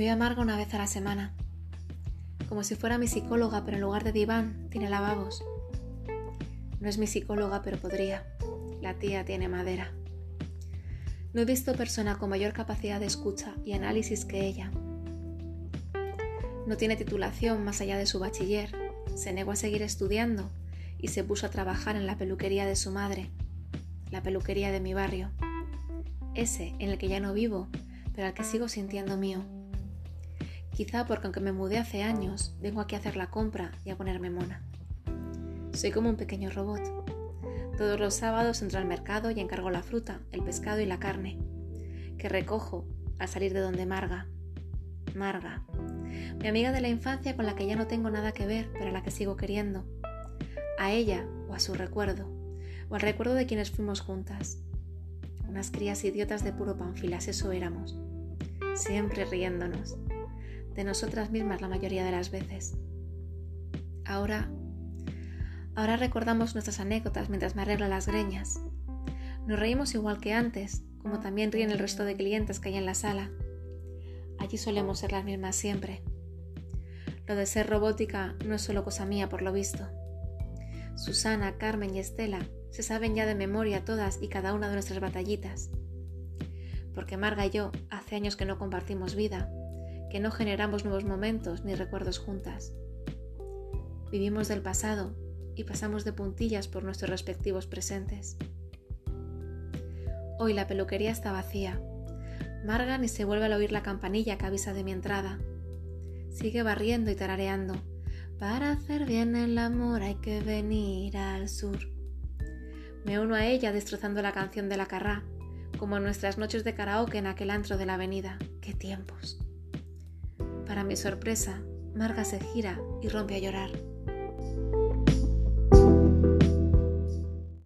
Veo a una vez a la semana, como si fuera mi psicóloga, pero en lugar de diván tiene lavabos. No es mi psicóloga, pero podría. La tía tiene madera. No he visto persona con mayor capacidad de escucha y análisis que ella. No tiene titulación más allá de su bachiller, se negó a seguir estudiando y se puso a trabajar en la peluquería de su madre, la peluquería de mi barrio, ese en el que ya no vivo, pero al que sigo sintiendo mío. Quizá porque aunque me mudé hace años, vengo aquí a hacer la compra y a ponerme mona. Soy como un pequeño robot. Todos los sábados entro al mercado y encargo la fruta, el pescado y la carne, que recojo al salir de donde Marga. Marga, mi amiga de la infancia con la que ya no tengo nada que ver, pero a la que sigo queriendo. A ella o a su recuerdo, o al recuerdo de quienes fuimos juntas. Unas crías idiotas de puro panfilas, eso éramos. Siempre riéndonos nosotras mismas la mayoría de las veces. Ahora, ahora recordamos nuestras anécdotas mientras me arreglo las greñas. Nos reímos igual que antes, como también ríen el resto de clientes que hay en la sala. Allí solemos ser las mismas siempre. Lo de ser robótica no es solo cosa mía, por lo visto. Susana, Carmen y Estela se saben ya de memoria todas y cada una de nuestras batallitas. Porque Marga y yo hace años que no compartimos vida, que no generamos nuevos momentos ni recuerdos juntas. Vivimos del pasado y pasamos de puntillas por nuestros respectivos presentes. Hoy la peluquería está vacía. Marga ni se vuelve a oír la campanilla que avisa de mi entrada. Sigue barriendo y tarareando. Para hacer bien el amor hay que venir al sur. Me uno a ella destrozando la canción de la carrá, como en nuestras noches de karaoke en aquel antro de la avenida. ¡Qué tiempos! Para mi sorpresa, Marga se gira y rompe a llorar.